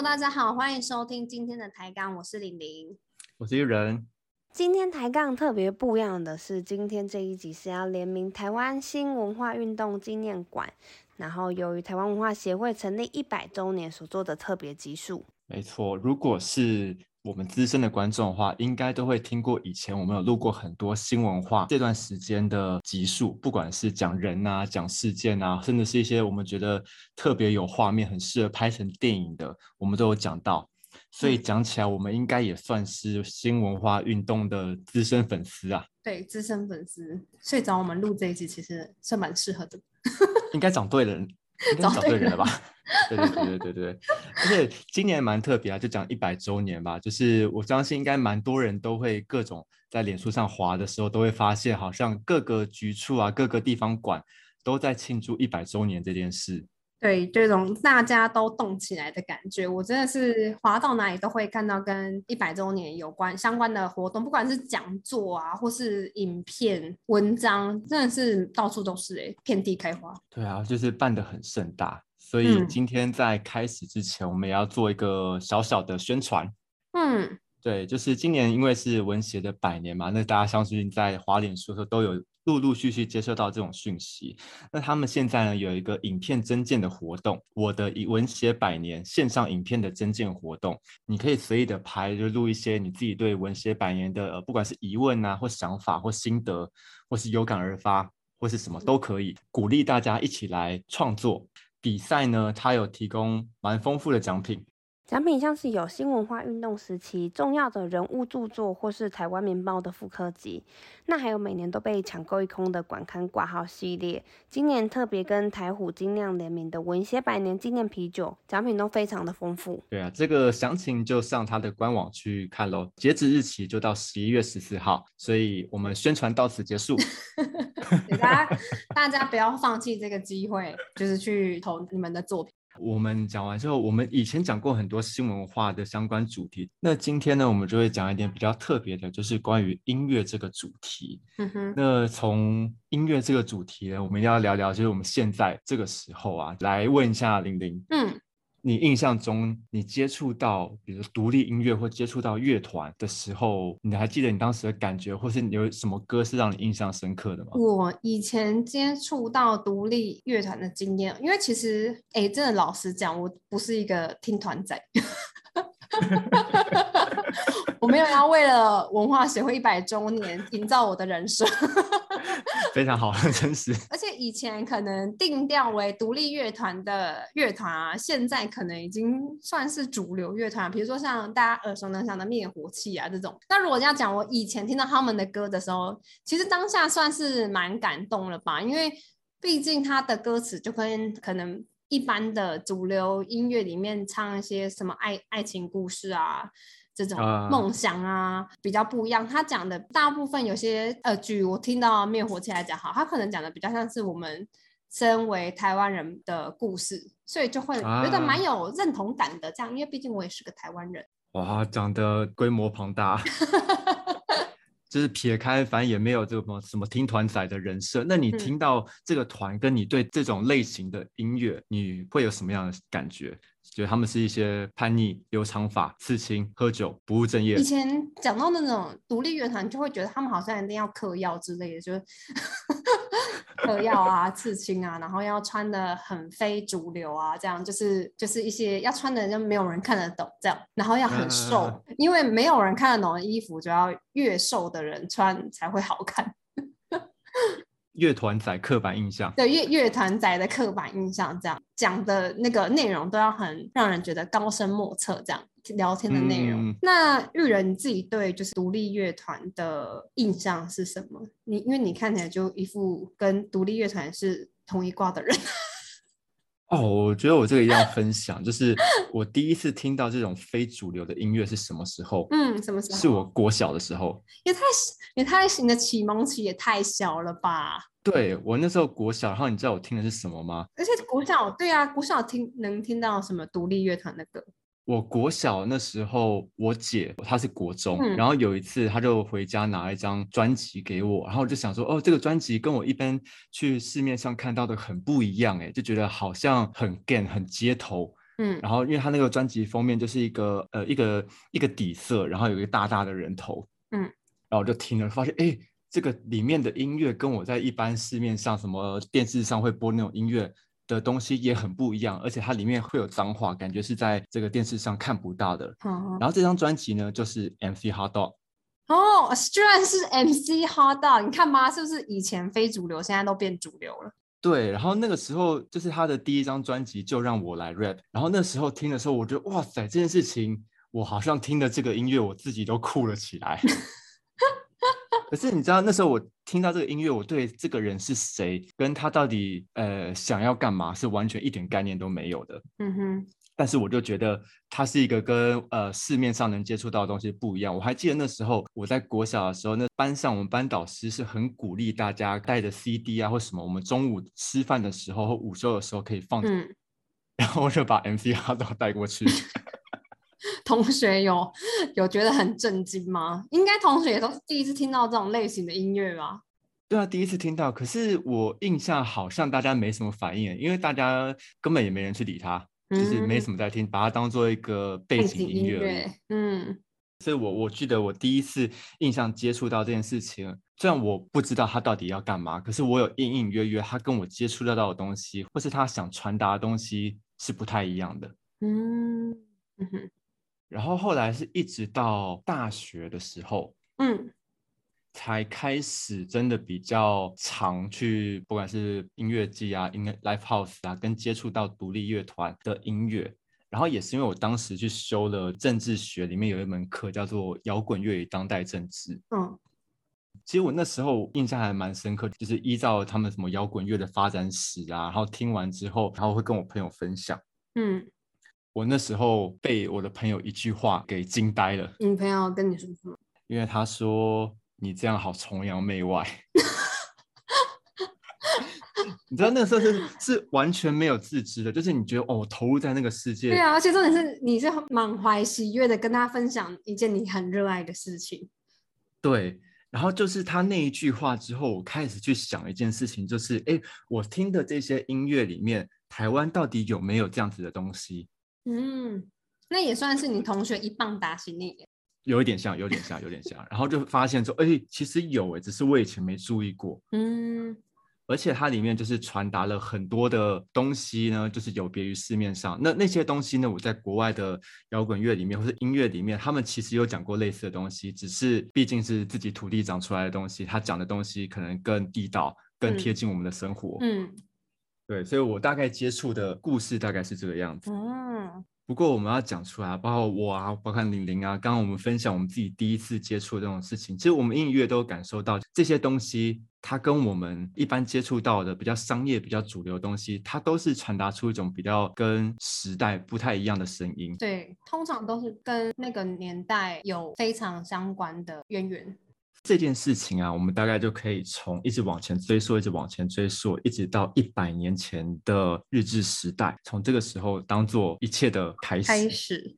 Hello，大家好，欢迎收听今天的抬杠，我是玲玲。我是一人，今天抬杠特别不一样的是，今天这一集是要联名台湾新文化运动纪念馆，然后由于台湾文化协会成立一百周年所做的特别集数。没错。如果是我们资深的观众的话，应该都会听过以前我们有录过很多新文化这段时间的集数，不管是讲人啊、讲事件啊，甚至是一些我们觉得特别有画面、很适合拍成电影的，我们都有讲到。所以讲起来，我们应该也算是新文化运动的资深粉丝啊，对，资深粉丝，所以找我们录这一集其实算蛮适合的。应该找对人，应该找对人了吧？对对对对对对，而且今年蛮特别啊，就讲一百周年吧。就是我相信应该蛮多人都会各种在脸书上滑的时候，都会发现好像各个局处啊、各个地方馆都在庆祝一百周年这件事。对，这种大家都动起来的感觉，我真的是滑到哪里都会看到跟一百周年有关相关的活动，不管是讲座啊，或是影片、文章，真的是到处都是哎，遍地开花。对啊，就是办得很盛大。所以嗯今天在开始之前，我们也要做一个小小的宣传。嗯，对，就是今年因为是文协的百年嘛，那大家相信在华脸书的时候都有陆陆续续接收到这种讯息。那他们现在呢有一个影片增建的活动，我的文协百年线上影片的增建活动，你可以随意的拍，就录一些你自己对文协百年的，不管是疑问啊，或想法，或心得，或是有感而发，或是什么都可以，鼓励大家一起来创作。比赛呢，它有提供蛮丰富的奖品。奖品像是有新文化运动时期重要的人物著作，或是台湾民报的复刻集。那还有每年都被抢购一空的馆刊挂号系列。今年特别跟台虎精酿联名的文协百年纪念啤酒，奖品都非常的丰富。对啊，这个详情就上它的官网去看喽。截止日期就到十一月十四号，所以我们宣传到此结束。给大家大家不要放弃这个机会，就是去投你们的作品。我们讲完之后，我们以前讲过很多新文化的相关主题，那今天呢，我们就会讲一点比较特别的，就是关于音乐这个主题。嗯哼，那从音乐这个主题呢，我们要聊聊，就是我们现在这个时候啊，来问一下玲玲，嗯。你印象中，你接触到比如独立音乐或接触到乐团的时候，你还记得你当时的感觉，或是你有什么歌是让你印象深刻的吗？我以前接触到独立乐团的经验，因为其实，哎，真的老实讲，我不是一个听团仔，我没有要为了文化协会一百周年营造我的人设，非常好，很真实。而且以前可能定调为独立乐团的乐团啊，现在可能已经算是主流乐团，比如说像大家耳熟能详的灭火器啊这种。那如果要讲我以前听到他们的歌的时候，其实当下算是蛮感动了吧，因为毕竟他的歌词就跟可能一般的主流音乐里面唱一些什么爱爱情故事啊。这种啊梦想啊，比较不一样。他讲的大部分有些呃，举我听到灭火器来讲好，他可能讲的比较像是我们身为台湾人的故事，所以就会觉得蛮啊有认同感的。这样，因为毕竟我也是个台湾人。哇，讲的规模庞大，就是撇开，反正也没有这个什么什么听团仔的人设。那你嗯听到这个团，跟你对这种类型的音乐，你会有什么样的感觉？觉得他们是一些叛逆、留长发、刺青、喝酒、不务正业以。前讲到那种独立乐团，就会觉得他们好像一定要嗑药之类的，就是嗑药啊、刺青啊，然后要穿的很非主流啊，这样就是就是一些要穿的就没有人看得懂这样，然后要很瘦，嗯因为没有人看得懂的衣服，就要越瘦的人穿才会好看。乐团仔刻板印象，对乐乐团仔的刻板印象，这样讲的那个内容都要很让人觉得高深莫测，这样聊天的内容。嗯那玉人你自己对就是独立乐团的印象是什么？你因为你看起来就一副跟独立乐团是同一挂的人。哦，我觉得我这个一定要分享，就是我第一次听到这种非主流的音乐是什么时候？嗯，什么时候？是我国小的时候。也太也太你的启蒙期也太小了吧？对我那时候国小，然后你知道我听的是什么吗？而且国小对啊，国小听能听到什么独立乐团的歌？我国小那时候，我姐她是国中，嗯。然后有一次她就回家拿了一张专辑给我，然后我就想说，哦，这个专辑跟我一般去市面上看到的很不一样，哎，就觉得好像很 gay 很街头，嗯。然后因为他那个专辑封面就是一个呃一个一个底色，然后有一个大大的人头，嗯，然后我就听了，发现哎，这个里面的音乐跟我在一般市面上什么电视上会播那种音乐的东西也很不一样，而且它里面会有脏话，感觉是在这个电视上看不到的。好然后这张专辑呢，就是 MC Hot Dog。哦，居然是 MC Hot Dog，你看吗？是不是以前非主流，现在都变主流了？对，然后那个时候就是他的第一张专辑，就让我来 rap。然后那时候听的时候，我觉得哇塞，这件事情我好像听的这个音乐，我自己都哭了起来。可是你知道那时候我听到这个音乐，我对这个人是谁，跟他到底呃想要干嘛，是完全一点概念都没有的。嗯哼，但是我就觉得它是一个跟呃市面上能接触到的东西不一样。我还记得那时候我在国小的时候，那班上我们班导师是很鼓励大家带着 CD 啊或什么，我们中午吃饭的时候或午休的时候可以放，嗯，然后我就把 MC 哈都带过去。同学有有觉得很震惊吗？应该同学也都是第一次听到这种类型的音乐吧？对啊，第一次听到，可是我印象好像大家没什么反应，因为大家根本也没人去理他，就是没嗯什么在听，把它当做一个背景音乐而已。嗯所以我我记得我第一次印象接触到这件事情，虽然我不知道他到底要干嘛，可是我有隐隐约约他跟我接触得到的东西，或是他想传达的东西是不太一样的。嗯嗯哼然后后来是一直到大学的时候，嗯才开始真的比较常去，不管是音乐季啊、音乐 live house 啊，跟接触到独立乐团的音乐。然后也是因为我当时去修了政治学，里面有一门课叫做摇滚乐与当代政治。嗯其实我那时候印象还蛮深刻，就是依照他们什么摇滚乐的发展史啊，然后听完之后，然后会跟我朋友分享。嗯，我那时候被我的朋友一句话给惊呆了，你朋友跟你说什么？因为他说你这样好崇洋媚外。你知道那个时候是是完全没有自知的，就是你觉得哦，我投入在那个世界，对啊，而且重点是你是满怀喜悦的跟他分享一件你很热爱的事情。对，然后就是他那一句话之后，我开始去想一件事情，就是哎，我听的这些音乐里面，台湾到底有没有这样子的东西？嗯，那也算是你同学一棒打醒你。有一点像，有点像，有点像，然后就发现说，哎，其实有哎，只是我以前没注意过。嗯而且它里面就是传达了很多的东西呢，就是有别于市面上那那些东西呢，我在国外的摇滚乐里面或是音乐里面，他们其实有讲过类似的东西，只是毕竟是自己土地长出来的东西，他讲的东西可能更地道、更贴嗯近我们的生活。嗯对，所以我大概接触的故事大概是这个样子。嗯不过我们要讲出来，包括我啊，包括玲玲啊，刚刚我们分享我们自己第一次接触的这种事情，其实我们隐约都有感受到这些东西，它跟我们一般接触到的比较商业、比较主流的东西，它都是传达出一种比较跟时代不太一样的声音。对，通常都是跟那个年代有非常相关的渊源。这件事情啊，我们大概就可以从一直往前追溯，一直往前追溯，一直到一百年前的日治时代，从这个时候当做一切的开始。开始，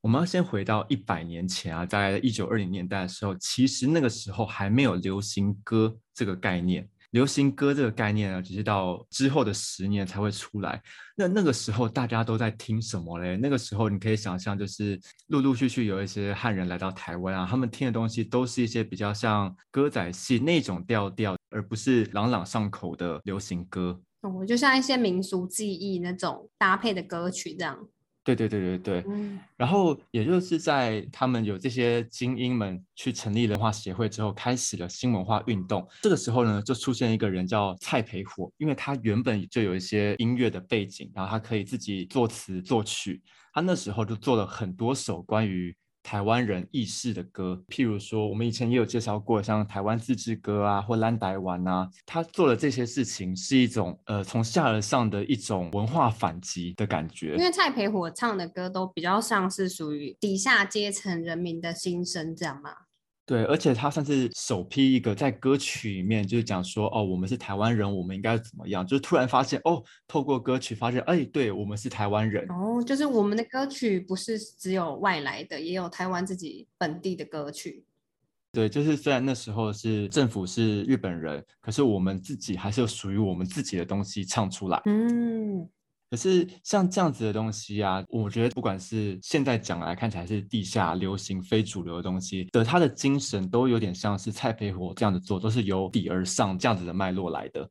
我们要先回到一百年前啊，大概一九二零年代的时候，其实那个时候还没有流行歌这个概念。流行歌这个概念呢，只是到之后的十年才会出来。那那个时候大家都在听什么嘞？那个时候你可以想象，就是陆陆续续有一些汉人来到台湾啊，他们听的东西都是一些比较像歌仔戏那种调调，而不是朗朗上口的流行歌。哦，就像一些民俗记忆那种搭配的歌曲这样。对对对对对，嗯然后也就是在他们有这些精英们去成立文化协会之后，开始了新文化运动。这个时候呢，就出现一个人叫蔡培火，因为他原本就有一些音乐的背景，然后他可以自己作词作曲。他那时候就做了很多首关于台湾人意识的歌，譬如说我们以前也有介绍过，像台湾自治歌啊，或蓝台湾啊，他做的这些事情是一种呃从下而上的一种文化反击的感觉。因为蔡培火唱的歌都比较像是属于底下阶层人民的心声，这样吗？对，而且他算是首批一个在歌曲里面就是讲说，哦，我们是台湾人，我们应该怎么样？就是突然发现，哦，透过歌曲发现，哎，对我们是台湾人。哦，就是我们的歌曲不是只有外来的，也有台湾自己本地的歌曲。对，就是虽然那时候是政府是日本人，可是我们自己还是有属于我们自己的东西唱出来。嗯可是像这样子的东西啊，我觉得不管是现在讲来看起来是地下流行、非主流的东西的，它的精神都有点像是蔡培火这样子做，都是由底而上这样子的脉络来的。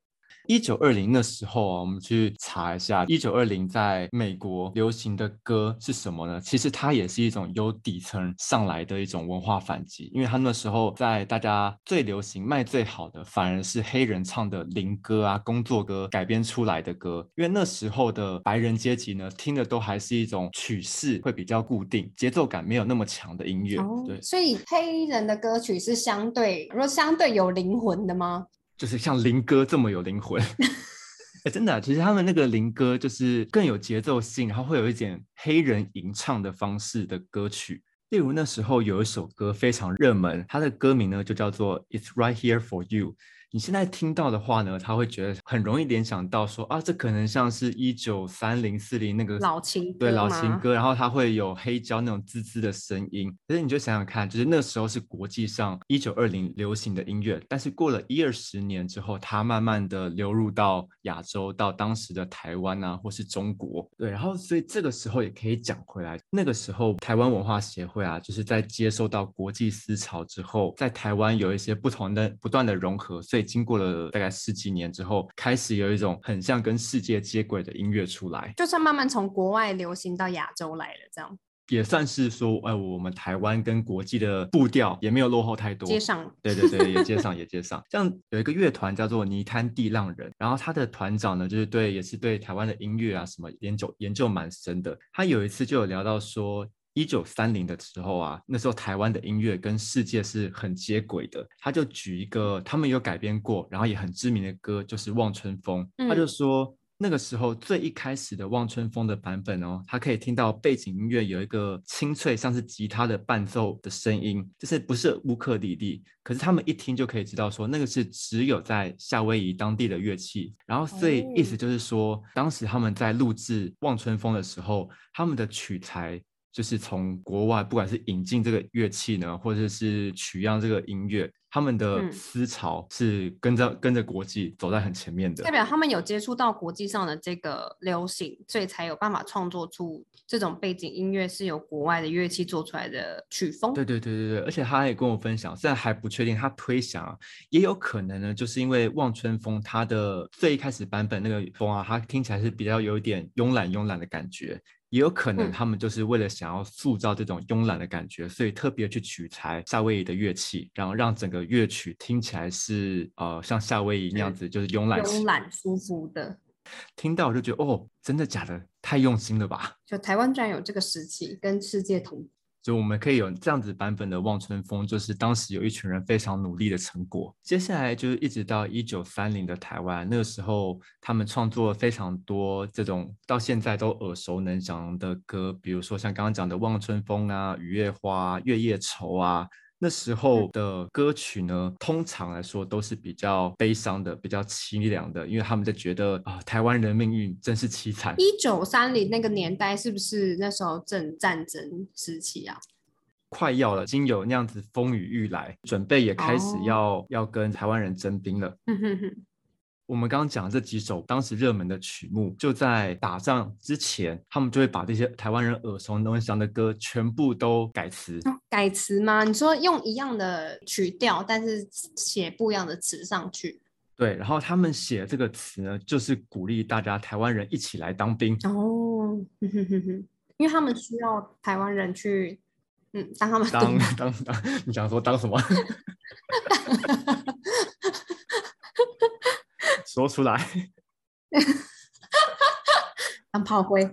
一九二零的时候啊，我们去查一下，一九二零在美国流行的歌是什么呢？其实它也是一种由底层上来的一种文化反击，因为它那时候在大家最流行、卖最好的，反而是黑人唱的灵歌啊、工作歌改编出来的歌，因为那时候的白人阶级呢，听的都还是一种曲式会比较固定、节奏感没有那么强的音乐。对，所以黑人的歌曲是相对，如果相对有灵魂的吗？就是像林歌这么有灵魂，哎，真的，其实他们那个林歌就是更有节奏性，然后会有一点黑人吟唱的方式的歌曲。例如那时候有一首歌非常热门，它的歌名呢就叫做《It's Right Here for You》。你现在听到的话呢，他会觉得很容易联想到说啊，这可能像是一九三零四零那个老情对老情歌，然后它会有黑胶那种滋滋的声音。可是你就想想看，就是那时候是国际上一九二零流行的音乐，但是过了一二十年之后，它慢慢的流入到亚洲，到当时的台湾啊，或是中国。对，然后所以这个时候也可以讲回来，那个时候台湾文化协会啊，就是在接受到国际思潮之后，在台湾有一些不同的不断的融合，所以。经过了大概十几年之后，开始有一种很像跟世界接轨的音乐出来，就算慢慢从国外流行到亚洲来了，这样也算是说，哎，我们台湾跟国际的步调也没有落后太多，接上，对对对，也接上也接上。像有一个乐团叫做泥滩地浪人，然后他的团长呢，就是对，也是对台湾的音乐啊什么研究研究蛮深的。他有一次就有聊到说。一九三零的时候啊，那时候台湾的音乐跟世界是很接轨的。他就举一个他们有改编过，然后也很知名的歌，就是《望春风》。他就说。那个时候最一开始的《望春风》的版本哦，他可以听到背景音乐有一个清脆，像是吉他的伴奏的声音，就是不是乌克丽丽，可是他们一听就可以知道说那个是只有在夏威夷当地的乐器。然后所以意思就是说，当时他们在录制《望春风》的时候，他们的取材。就是从国外，不管是引进这个乐器呢，或者是取样这个音乐，他们的思潮是跟着跟着国际走在很前面的。代表他们有接触到国际上的这个流行，所以才有办法创作出这种背景音乐是由国外的乐器做出来的曲风。对对对对对，而且他也跟我分享，虽然还不确定，他推想也有可能呢，就是因为《望春风》它的最一开始版本那个风啊，它听起来是比较有一点慵懒慵懒的感觉。也有可能他们就是为了想要塑造这种慵懒的感觉，所以特别去取材夏威夷的乐器，然后让整个乐曲听起来是呃像夏威夷那样子，就是慵懒、慵懒舒服的。听到我就觉得哦，真的假的？太用心了吧！就台湾居然有这个时期跟世界同。就我们可以有这样子版本的《望春风》，就是当时有一群人非常努力的成果。接下来就是一直到一九三零的台湾，那个时候他们创作了非常多这种到现在都耳熟能详的歌，比如说像刚刚讲的《望春风》啊，《雨夜花》《月夜愁》啊。那时候的歌曲呢，通常来说都是比较悲伤的，比较凄凉的，因为他们在觉得啊，台湾人命运真是凄惨。一九三零那个年代，是不是那时候正战争时期啊？快要了，已经有那样子风雨欲来，准备也开始要要跟台湾人征兵了。我们刚刚讲的这几首当时热门的曲目，就在打仗之前，他们就会把这些台湾人耳熟能详的歌全部都改词。改词吗？你说用一样的曲调，但是写不一样的词上去？对，然后他们写这个词呢，就是鼓励大家台湾人一起来当兵。哦，因为他们需要台湾人去，嗯，当他们当当当，你想说当什么？说出来，当炮灰。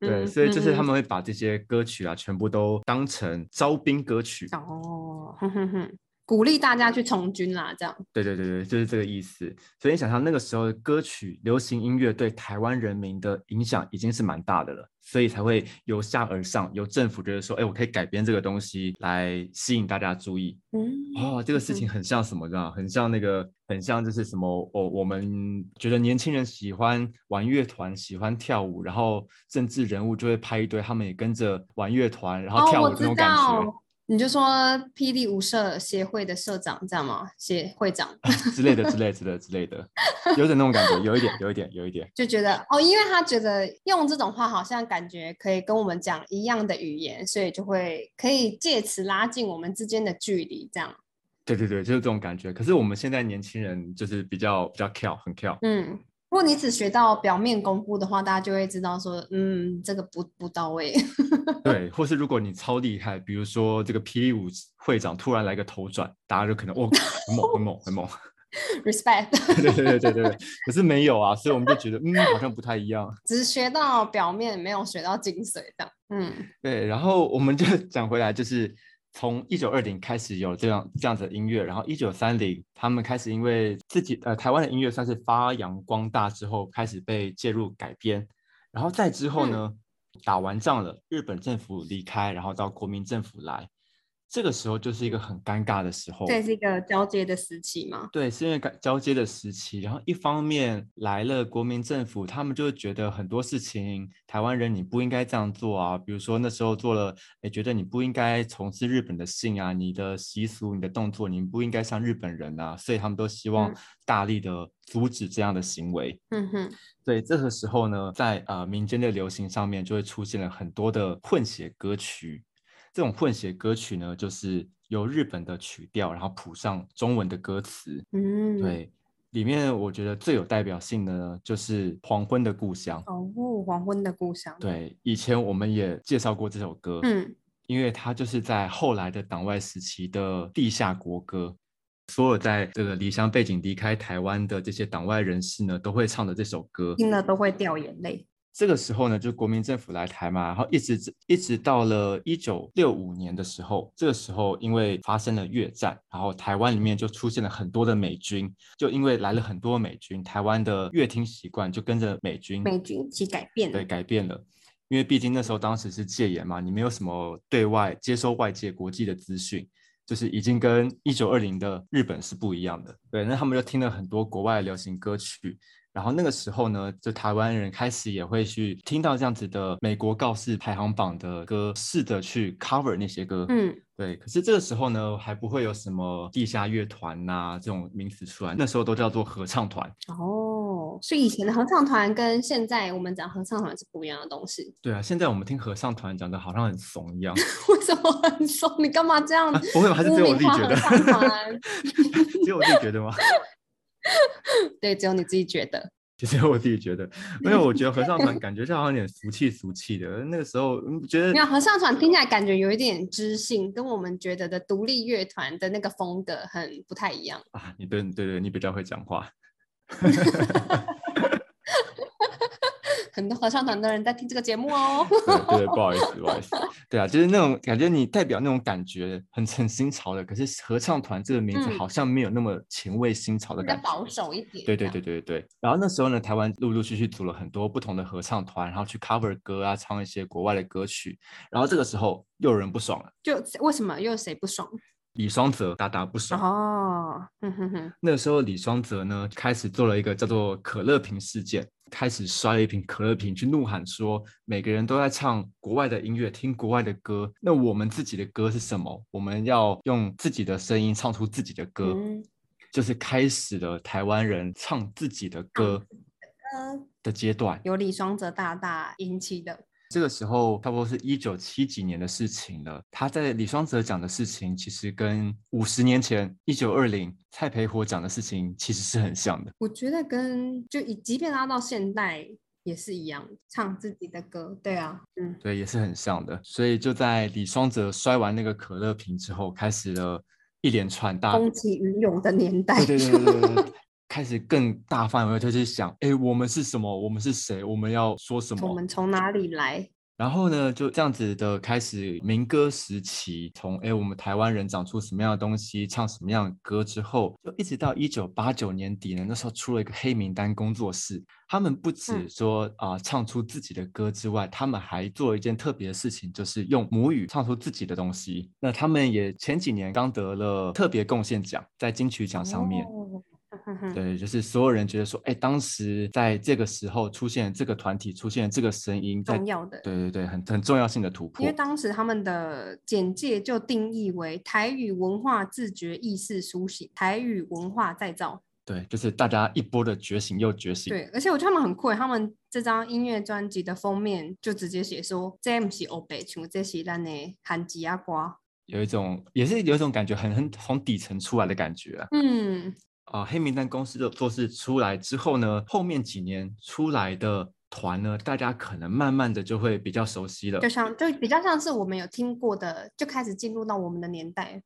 对，所以就是他们会把这些歌曲啊，全部都当成招兵歌曲。哦，哼哼哼，鼓励大家去从军啦，这样。对对对对，就是这个意思。所以你想象那个时候歌曲、流行音乐对台湾人民的影响已经是蛮大的了。所以才会由下而上，由政府觉得说，哎，我可以改编这个东西来吸引大家注意。嗯，哦，这个事情很像什么？知道很像那个，很像就是什么？哦，我们觉得年轻人喜欢玩乐团，喜欢跳舞，然后政治人物就会拍一堆，他们也跟着玩乐团，然后跳舞这种感觉。你就说霹雳舞社协会的社长这样吗？协会长之类的之类之类之类的，有点那种感觉，有一点有一点有一点，就觉得哦，因为他觉得用这种话好像感觉可以跟我们讲一样的语言，所以就会可以借此拉近我们之间的距离，这样。对对对，就是这种感觉。可是我们现在年轻人就是比较比较跳，很跳。嗯。如果你只学到表面功夫的话，大家就会知道说，嗯，这个不不到位。对，或是如果你超厉害，比如说这个霹雳舞会长突然来个头转，大家就可能哦，很猛很猛很猛。Respect。对对对对对对。可是没有啊，所以我们就觉得，嗯，好像不太一样。只学到表面，没有学到精髓的。嗯。对，然后我们就讲回来，就是。从一九二零开始有这样这样子的音乐，然后一九三零他们开始因为自己呃台湾的音乐算是发扬光大之后，开始被介入改编，然后再之后呢，打完仗了，日本政府离开，然后到国民政府来。这个时候就是一个很尴尬的时候，这是一个交接的时期吗？对，是因为交接的时期，然后一方面来了国民政府，他们就会觉得很多事情台湾人你不应该这样做啊，比如说那时候做了，哎，觉得你不应该从事日本的性啊，你的习俗、你的动作，你不应该像日本人啊，所以他们都希望大力的阻止这样的行为。嗯哼，对，这个时候呢，在呃民间的流行上面就会出现了很多的混血歌曲。这种混血歌曲呢，就是由日本的曲调，然后谱上中文的歌词。嗯，对，里面我觉得最有代表性的呢，就是《黄昏的故乡》。哦，《黄昏的故乡》。对，以前我们也介绍过这首歌。嗯，因为它就是在后来的党外时期的地下国歌，所有在这个离乡背景离开台湾的这些党外人士呢，都会唱的这首歌，听了都会掉眼泪。这个时候呢，就国民政府来台嘛，然后一直一直到了一九六五年的时候，这个时候因为发生了越战，然后台湾里面就出现了很多的美军，就因为来了很多美军，台湾的乐听习惯就跟着美军美军一起改变了，对，改变了，因为毕竟那时候当时是戒严嘛，你没有什么对外接收外界国际的资讯，就是已经跟一九二零的日本是不一样的，对，那他们就听了很多国外流行歌曲。然后那个时候呢，就台湾人开始也会去听到这样子的美国告示排行榜的歌，试着去 cover 那些歌。嗯，对。可是这个时候呢，还不会有什么地下乐团呐这种名词出来，那时候都叫做合唱团。哦，所以以前的合唱团跟现在我们讲合唱团是不一样的东西。对啊，现在我们听合唱团讲的好像很怂一样。为什么很怂？你干嘛这样？不会，还是只有我自己觉得。只有我自己觉得吗？对，只有你自己觉得。其实我自己觉得，因为我觉得合唱团 感觉就好像有点俗气俗气的。那个时候觉得，没有合唱团听起来感觉有一点知性，跟我们觉得的独立乐团的那个风格很不太一样啊。你对对对，你比较会讲话。很多合唱团的人在听这个节目哦。对对，不好意思，不好意思。对啊，就是那种感觉，你代表那种感觉很很新潮的。可是合唱团这个名字好像没有那么前卫新潮的感觉，保守一点。对对对对对。然后那时候呢，台湾陆陆续续组了很多不同的合唱团，然后去 cover 歌啊，唱一些国外的歌曲。然后这个时候又有人不爽了，就为什么又有谁不爽？李双泽大大不爽哦。那时候李双泽呢，开始做了一个叫做可乐瓶事件。开始摔了一瓶可乐瓶，去怒喊说：“每个人都在唱国外的音乐，听国外的歌。那我们自己的歌是什么？我们要用自己的声音唱出自己的歌，就是开始了台湾人唱自己的歌的阶段。由李双泽大大引起的。”这个时候差不多是一九七几年的事情了。他在李双泽讲的事情，其实跟五十年前一九二零蔡培火讲的事情其实是很像的。我觉得跟就以即便拉到现代也是一样，唱自己的歌。对啊，嗯，对，也是很像的。所以就在李双泽摔完那个可乐瓶之后，开始了一连串大风起云涌的年代。对对对对对。开始更大范围，就去想，哎，我们是什么？我们是谁？我们要说什么？我们从哪里来？然后呢，就这样子的开始民歌时期，从哎，我们台湾人长出什么样的东西，唱什么样的歌之后，就一直到一九八九年底呢，那时候出了一个黑名单工作室，他们不止说啊唱出自己的歌之外，他们还做了一件特别的事情，就是用母语唱出自己的东西。那他们也前几年刚得了特别贡献奖，在金曲奖上面。对，就是所有人觉得说，哎，当时在这个时候出现这个团体，出现这个声音，在重要的。对对对，很很重要性的突破。因为当时他们的简介就定义为台语文化自觉意识苏醒，台语文化再造。对，就是大家一波的觉醒又觉醒。对，而且我觉得他们很酷，他们这张音乐专辑的封面就直接写说这不是欧北唱，这是咱的韩吉阿瓜。有一种，也是有一种感觉，很很从底层出来的感觉啊。嗯，啊，黑名单公司的做事出来之后呢，后面几年出来的团呢，大家可能慢慢的就会比较熟悉了，就像就比较像是我们有听过的，就开始进入到我们的年代。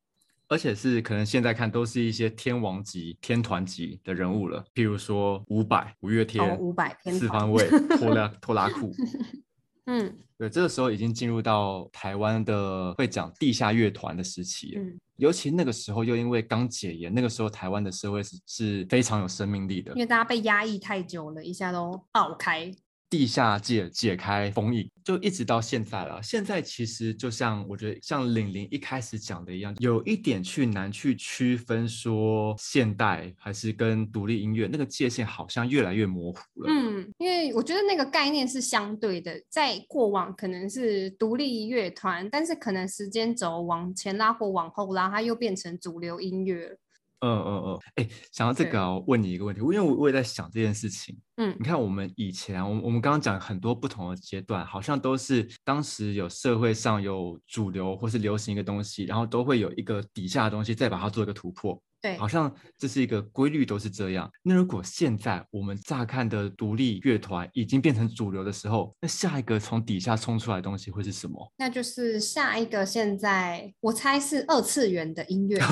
而且是可能现在看都是一些天王级、天团级的人物了，譬如说五百、五月天、伍佰、四方位、拖拉拖拉库。嗯，对，这个时候已经进入到台湾的会讲地下乐团的时期。嗯，尤其那个时候又因为刚解严，那个时候台湾的社会是是非常有生命力的，因为大家被压抑太久了，一下都爆开。地下界解开封印，就一直到现在了。现在其实就像我觉得，像玲玲一开始讲的一样，有一点去难去区分说现代还是跟独立音乐那个界限，好像越来越模糊了。嗯，因为我觉得那个概念是相对的，在过往可能是独立乐团，但是可能时间轴往前拉或往后拉，它又变成主流音乐。嗯嗯嗯，哎，想到这个，问你一个问题，因为我我也在想这件事情。嗯，你看我们以前，我我们刚刚讲很多不同的阶段，好像都是当时有社会上有主流或是流行一个东西，然后都会有一个底下的东西再把它做一个突破。对，好像这是一个规律，都是这样。那如果现在我们乍看的独立乐团已经变成主流的时候，那下一个从底下冲出来的东西会是什么？那就是下一个，现在我猜是二次元的音乐。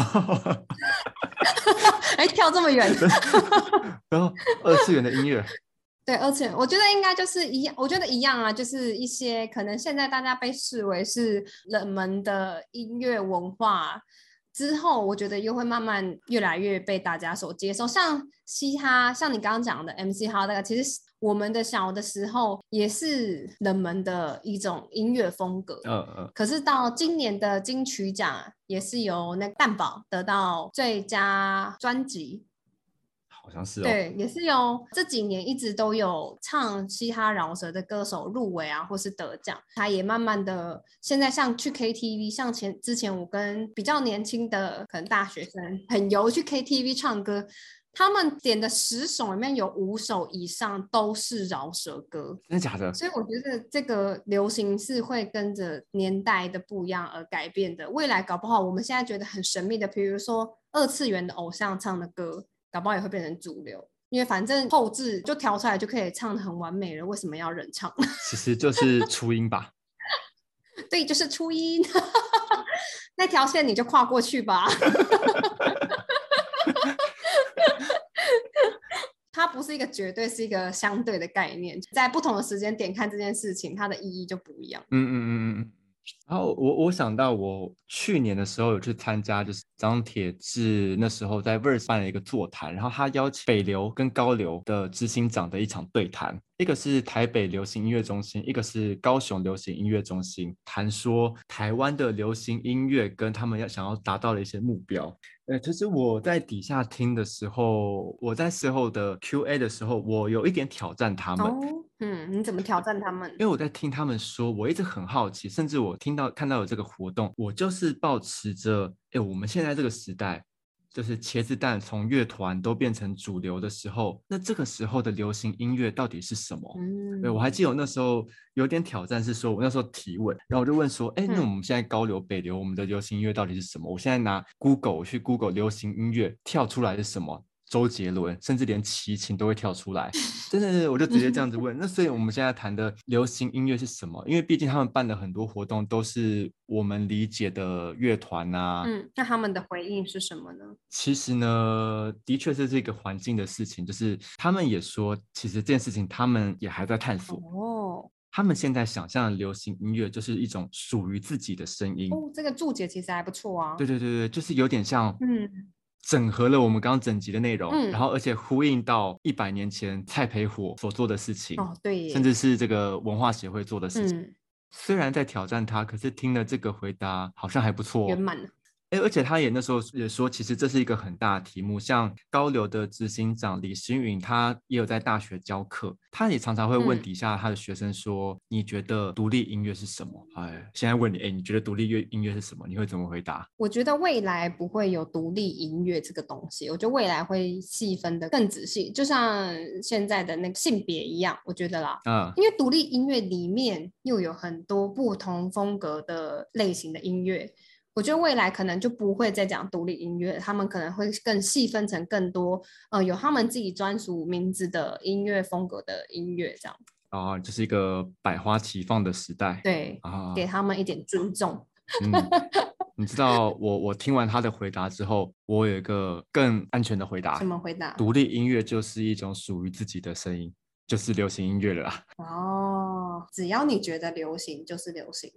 哎，跳这么远，然后二次元的音乐，对，二次元，我觉得应该就是一样，我觉得一样啊，就是一些可能现在大家被视为是冷门的音乐文化。之后，我觉得又会慢慢越来越被大家所接受。像嘻哈，像你刚刚讲的 MC 哈那个，其实我们的小的时候也是冷门的一种音乐风格。嗯嗯。可是到今年的金曲奖，也是由那蛋堡得到最佳专辑。好像是哦，对，也是有这几年一直都有唱嘻哈饶舌的歌手入围啊，或是得奖。他也慢慢的，现在像去 KTV，像前之前我跟比较年轻的可能大学生很游去 KTV 唱歌，他们点的十首里面有五首以上都是饶舌歌，真的假的？所以我觉得这个流行是会跟着年代的不一样而改变的。未来搞不好我们现在觉得很神秘的，比如说二次元的偶像唱的歌。搞不好也会变成主流，因为反正后置就调出来就可以唱的很完美了，为什么要人唱？其实就是初音吧。对，就是初音，那条线你就跨过去吧。它不是一个绝对，是一个相对的概念，在不同的时间点看这件事情，它的意义就不一样。嗯嗯嗯嗯嗯。然后我我想到我去年的时候有去参加，就是张铁志那时候在 Verse 办了一个座谈，然后他邀请北流跟高流的执行长的一场对谈，一个是台北流行音乐中心，一个是高雄流行音乐中心，谈说台湾的流行音乐跟他们要想要达到的一些目标。呃，其实我在底下听的时候，我在事后的 Q&A 的时候，我有一点挑战他们。嗯，你怎么挑战他们？因为我在听他们说，我一直很好奇，甚至我听到看到有这个活动，我就是保持着，哎，我们现在这个时代，就是茄子蛋从乐团都变成主流的时候，那这个时候的流行音乐到底是什么？嗯，对我还记得我那时候有点挑战，是说我那时候提问，然后我就问说，哎，那我们现在高流、北流，我们的流行音乐到底是什么？我现在拿 Google 去 Google 流行音乐，跳出来是什么？周杰伦，甚至连齐秦都会跳出来，真的，我就直接这样子问。那所以我们现在谈的流行音乐是什么？因为毕竟他们办的很多活动都是我们理解的乐团啊。嗯，那他们的回应是什么呢？其实呢，的确是这个环境的事情，就是他们也说，其实这件事情他们也还在探索。哦，他们现在想象的流行音乐就是一种属于自己的声音。哦，这个注解其实还不错啊。对对对对，就是有点像，嗯。整合了我们刚刚整集的内容，然后而且呼应到一百年前蔡培火所做的事情，哦对，甚至是这个文化协会做的事情。嗯，虽然在挑战他，可是听了这个回答好像还不错，圆满了。哎，而且他也那时候也说，其实这是一个很大的题目。像高流的执行长李星云，他也有在大学教课，他也常常会问底下他的学生说：“你觉得独立音乐是什么？”哎，现在问你，哎，你觉得独立乐音乐是什么？你会怎么回答？我觉得未来不会有独立音乐这个东西，我觉得未来会细分的更仔细，就像现在的那个性别一样，我觉得啦，嗯，因为独立音乐里面又有很多不同风格的类型的音乐。我觉得未来可能就不会再讲独立音乐，他们可能会更细分成更多，呃，有他们自己专属名字的音乐风格的音乐这样。啊，这是一个百花齐放的时代。对，啊，给他们一点尊重。嗯，你知道，我我听完他的回答之后，我有一个更安全的回答。什么回答？独立音乐就是一种属于自己的声音，就是流行音乐了。哦，只要你觉得流行，就是流行。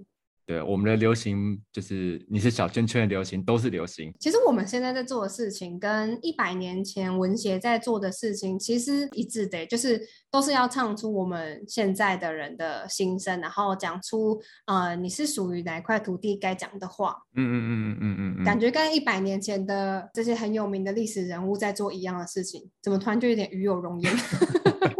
对我们的流行，就是你是小圈圈的流行，都是流行。其实我们现在在做的事情，跟一百年前文协在做的事情其实一致的，就是都是要唱出我们现在的人的心声，然后讲出呃你是属于哪一块土地该讲的话。嗯嗯嗯嗯嗯嗯，感觉跟一百年前的这些很有名的历史人物在做一样的事情，怎么突然就有点与有荣焉？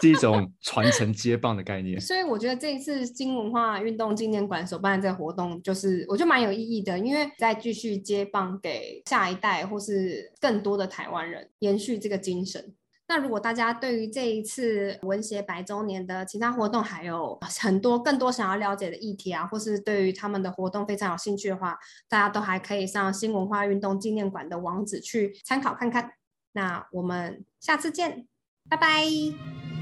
是一种传承接棒的概念，所以我觉得这一次新文化运动纪念馆所办的这个活动，就是我觉得蛮有意义的，因为在继续接棒给下一代或是更多的台湾人延续这个精神。那如果大家对于这一次文协百周年的其他活动还有很多更多想要了解的议题啊，或是对于他们的活动非常有兴趣的话，大家都还可以上新文化运动纪念馆的网址去参考看看。那我们下次见。拜拜。